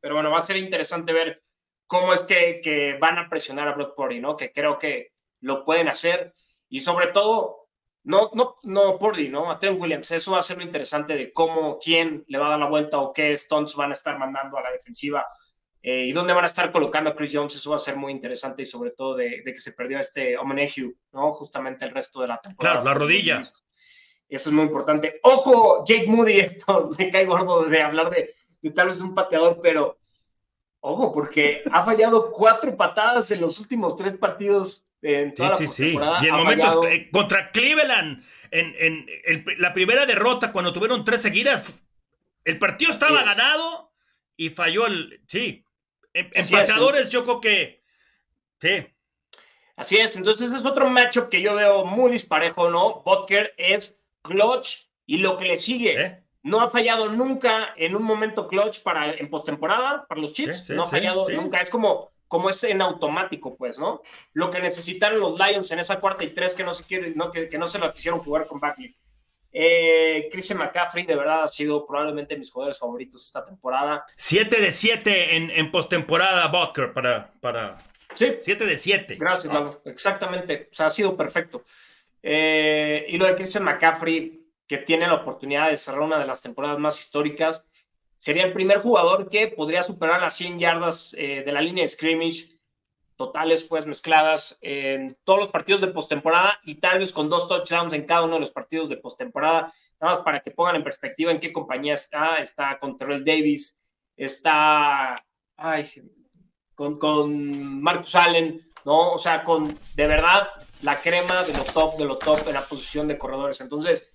Pero bueno, va a ser interesante ver cómo es que, que van a presionar a Brock Purdy, ¿no? Que creo que lo pueden hacer. Y sobre todo, no, no, no Purdy, ¿no? A Trent Williams. Eso va a ser lo interesante de cómo, quién le va a dar la vuelta o qué stunts van a estar mandando a la defensiva eh, y dónde van a estar colocando a Chris Jones, eso va a ser muy interesante y sobre todo de, que se perdió este homenaje, ¿no? Justamente el resto de la temporada. Claro, la rodilla. Eso es muy importante. Ojo, Jake Moody, <laughs> esto me cae gordo de hablar de, tal vez un pateador, pero ojo, porque ha fallado cuatro patadas en los últimos tres partidos en toda sí, la sí, sí. Y en momentos eh, contra Cleveland, en, en la primera derrota, cuando tuvieron tres seguidas, el partido estaba ganado y falló el. Sí, Empatadores, yo creo que. Sí. Así es. Entonces, es otro matchup que yo veo muy disparejo, ¿no? Butker es clutch y lo que le sigue. ¿Eh? No ha fallado nunca en un momento clutch para, en postemporada para los Chiefs. no ha fallado nunca. Es como, como es en automático, pues, ¿no? Lo que necesitaron los Lions en esa cuarta y tres que no se, quiere, no, que, que no se lo quisieron jugar con Bagley. Eh, Christian McCaffrey de verdad ha sido probablemente mis jugadores favoritos esta temporada. 7 de 7 en, en postemporada, Butker, para, para... Sí. 7 de 7. Gracias, Exactamente. O sea, ha sido perfecto. Eh, y lo de Christian McCaffrey, que tiene la oportunidad de cerrar una de las temporadas más históricas, sería el primer jugador que podría superar las 100 yardas eh, de la línea de scrimmage totales pues mezcladas en todos los partidos de postemporada y tal vez con dos touchdowns en cada uno de los partidos de postemporada, nada más para que pongan en perspectiva en qué compañía está, está con Terrell Davis, está con, con Marcus Allen, ¿no? O sea, con de verdad la crema de lo top, de lo top en la posición de corredores. Entonces,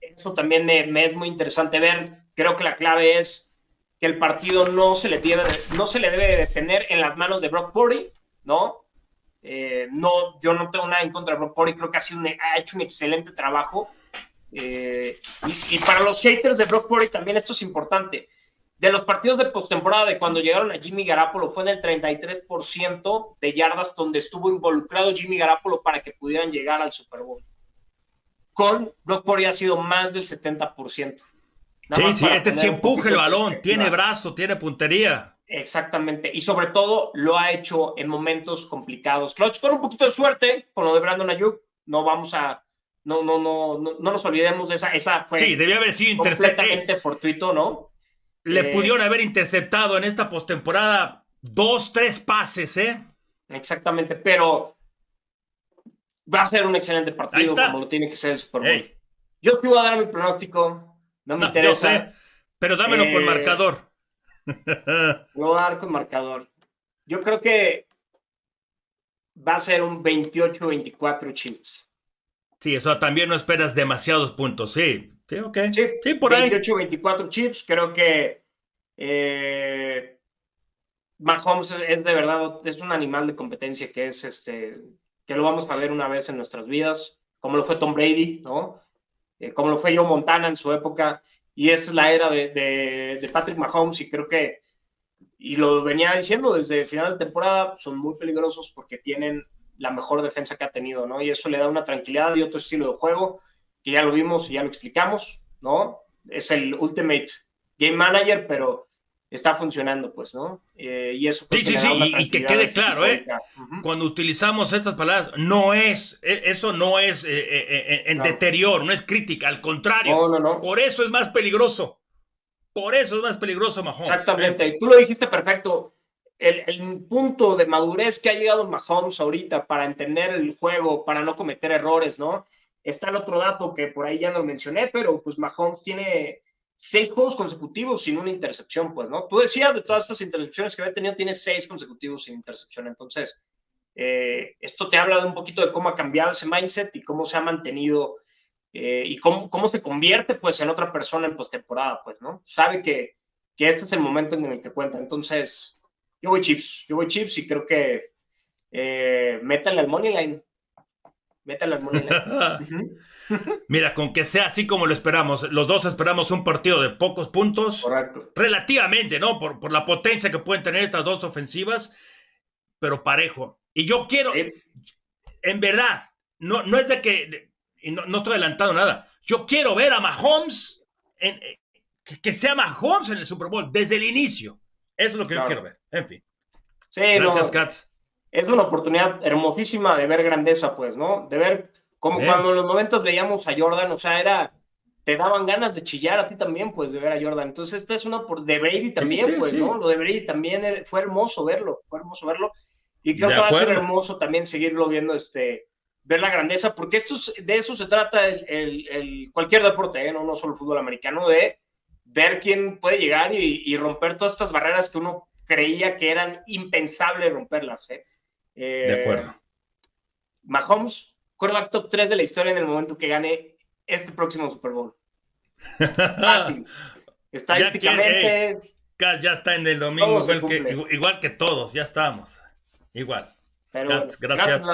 eso también me es muy interesante ver. Creo que la clave es que el partido no se le debe, no se le debe detener en las manos de Brock Purdy, ¿no? Eh, no, yo no tengo nada en contra de Brock Purdy, creo que ha, sido ha hecho un excelente trabajo. Eh, y, para los haters de Brock Purdy también esto es importante. De los partidos de postemporada de cuando llegaron a Jimmy Garapolo fue en el 33% de yardas donde estuvo involucrado Jimmy Garapolo para que pudieran llegar al Super Bowl. Con Brock Purdy ha sido más del 70%. Sí, sí, este sí empuje el balón, tiene brazo, tiene puntería. Exactamente. Y sobre todo lo ha hecho en momentos complicados. Clutch, con un poquito de suerte, con lo de Brandon Ayuk, no vamos a. No, no, no, no, no nos olvidemos de esa. Esa fue. Sí, debía haber sido completamente fortuito, ¿no? Le eh, pudieron haber interceptado en esta postemporada dos, tres pases, ¿eh? Exactamente, pero va a ser un excelente partido como lo tiene que ser el Super Bowl. Yo te voy a dar mi pronóstico. No me interesa. Pero dámelo con Eh, marcador. <laughs> Lo voy a dar con marcador. Yo creo que va a ser un 28-24 Chiefs. sí, eso también no esperas demasiados puntos. Sí, sí, ok. Sí, Sí, por ahí. 28-24 Chiefs. Creo que eh, Mahomes es de verdad es un animal de competencia que es este que lo vamos a ver una vez en nuestras vidas, como lo fue Tom Brady, ¿no? Eh, como lo fue Joe Montana en su época. Y esa es la era de, de, de Patrick Mahomes. Y creo que, y lo venía diciendo desde el final de temporada, son muy peligrosos porque tienen la mejor defensa que ha tenido, ¿no? Y eso le da una tranquilidad y otro estilo de juego que ya lo vimos y ya lo explicamos, ¿no? Es el Ultimate Game Manager, pero está funcionando, pues, ¿no? Eh, y eso. Sí, sí, da sí, una y- y que quede claro, ¿eh? Cuando utilizamos estas palabras, no es, e- eso no es eh, eh, eh, en Claro. deterioro, no es crítica, al contrario. No, no, no. Por eso es más peligroso. Por eso es más peligroso, Mahomes. Exactamente, y tú lo dijiste perfecto. El, el punto de madurez que ha llegado Mahomes ahorita para entender el juego, para no cometer errores, ¿no? Está el otro dato que por ahí ya no mencioné, pero pues Mahomes tiene seis juegos consecutivos sin una intercepción, pues, ¿no? Tú decías de todas estas intercepciones que había tenido, tiene seis consecutivos sin intercepción. Entonces, eh, esto te habla de un poquito de cómo ha cambiado ese mindset y cómo se ha mantenido eh, y cómo, cómo se convierte, pues, en otra persona en postemporada, pues, ¿no? Sabe que, que este es el momento en el que cuenta. Entonces, yo voy chips, yo voy chips y creo que eh, métanle al money line. Métanle al money line. Ujú, Mira, con que sea así como lo esperamos, los dos esperamos un partido de pocos puntos, Correcto. relativamente, ¿no? Por, por la potencia que pueden tener estas dos ofensivas, pero parejo. Y yo quiero, Sí, en verdad, no, no es de que, y no, no estoy adelantando nada, yo quiero ver a Mahomes, en, eh, que, que sea Mahomes en el Super Bowl desde el inicio. Eso es lo que Claro. yo quiero ver. En fin. sí, Gracias, no, Katz. Es una oportunidad hermosísima de ver grandeza, pues, ¿no? De ver como Bien. cuando en los noventas veíamos a Jordan, o sea, era, te daban ganas de chillar a ti también, pues, de ver a Jordan. Entonces, esta es una por de Brady también, sí, pues, sí. ¿no? Lo de Brady también era- fue hermoso verlo, fue hermoso verlo. Y creo De que va a ser hermoso también seguirlo viendo, este, ver la grandeza, porque esto es- de eso se trata el, el- el- cualquier deporte, ¿eh? no, no solo el fútbol americano, de ver quién puede llegar y, y romper todas estas barreras que uno creía que eran impensables romperlas, ¿eh? Eh, De acuerdo. Mahomes, quarterback top 3 de la historia en el momento que gane este próximo Super Bowl. Fácil. <laughs> Estadísticamente, ya está en el domingo, igual que, igual- todos, ya estamos. Igual. pero gracias.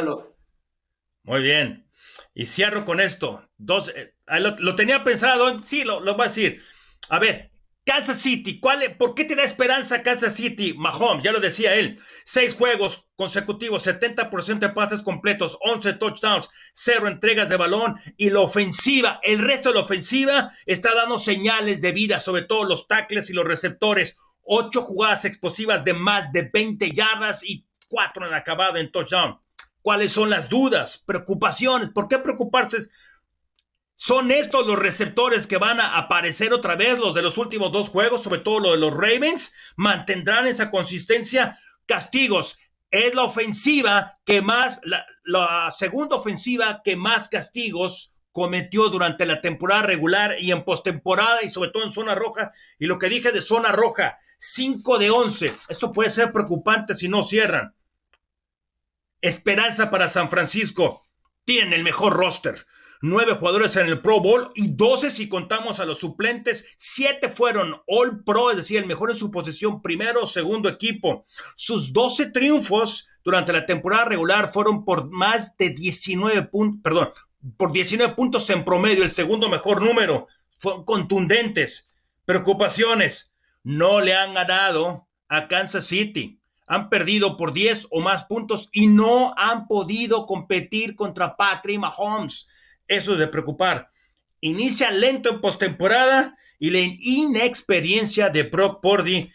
Muy bien. Y cierro con esto. Dos, eh, lo, lo tenía pensado, sí, lo, lo voy a decir. A ver, Kansas City, ¿cuál, ¿por qué te da esperanza Kansas City? Mahomes, ya lo decía él. Seis juegos consecutivos, 70% de pases completos, 11 touchdowns, cero entregas de balón y la ofensiva, el resto de la ofensiva está dando señales de vida, sobre todo los tackles y los receptores. Ocho jugadas explosivas de más de 20 yardas y cuatro en acabado en touchdown. ¿Cuáles son las dudas, preocupaciones? ¿Por qué preocuparse? ¿Son estos los receptores que van a aparecer otra vez, los de los últimos dos juegos, sobre todo lo de los Ravens? ¿Mantendrán esa consistencia? Castigos. Es la ofensiva que más, la, segunda ofensiva que más castigos cometió durante la temporada regular y en postemporada y sobre todo en zona roja. Y lo que dije de zona roja, 5 de 11. Eso puede ser preocupante si no cierran. Esperanza para San Francisco. Tienen el mejor roster. Nueve jugadores en el Pro Bowl y 12 si contamos a los suplentes. Siete fueron All Pro, es decir, el mejor en su posición, primero o segundo equipo. Sus 12 triunfos durante la temporada regular fueron por más de 19 puntos, perdón, por 19 puntos en promedio, el segundo mejor número. Fueron contundentes. Preocupaciones. No le han ganado a Kansas City han perdido por 10 o más puntos y no han podido competir contra Patrick Mahomes. Eso es de preocupar. Inicia lento en postemporada y la inexperiencia de Brock Purdy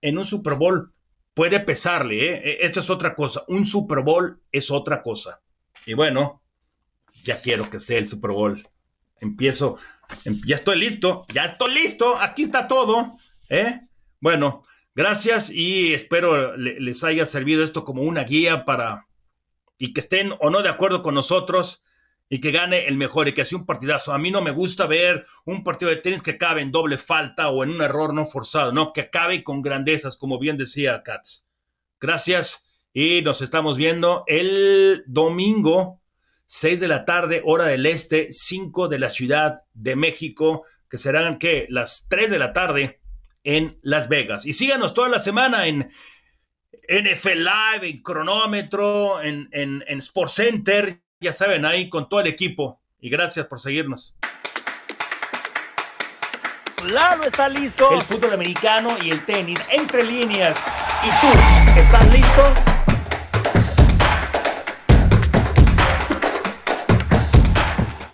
en un Super Bowl puede pesarle. ¿eh? Esto es otra cosa. Un Super Bowl es otra cosa. Y bueno, ya quiero que sea el Super Bowl. Empiezo, em- ya estoy listo, ya estoy listo. Aquí está todo. ¿eh? Bueno. Gracias y espero le, les haya servido esto como una guía para y que estén o no de acuerdo con nosotros. Y que gane el mejor y que sea un partidazo. A mí no me gusta ver un partido de tenis que acabe en doble falta o en un error no forzado, no, que acabe con grandezas, como bien decía Katz. Gracias y nos estamos viendo el domingo, 6 de la tarde, hora del este, 5 de la Ciudad de México, que serán, ¿qué? Las 3 de la tarde en Las Vegas. Y síganos toda la semana en NFL Live, en Cronómetro, en, en, en Sports Center ya saben, ahí con todo el equipo. Y gracias por seguirnos. Lalo está listo. El fútbol americano y el tenis entre líneas. ¿Y tú estás listo?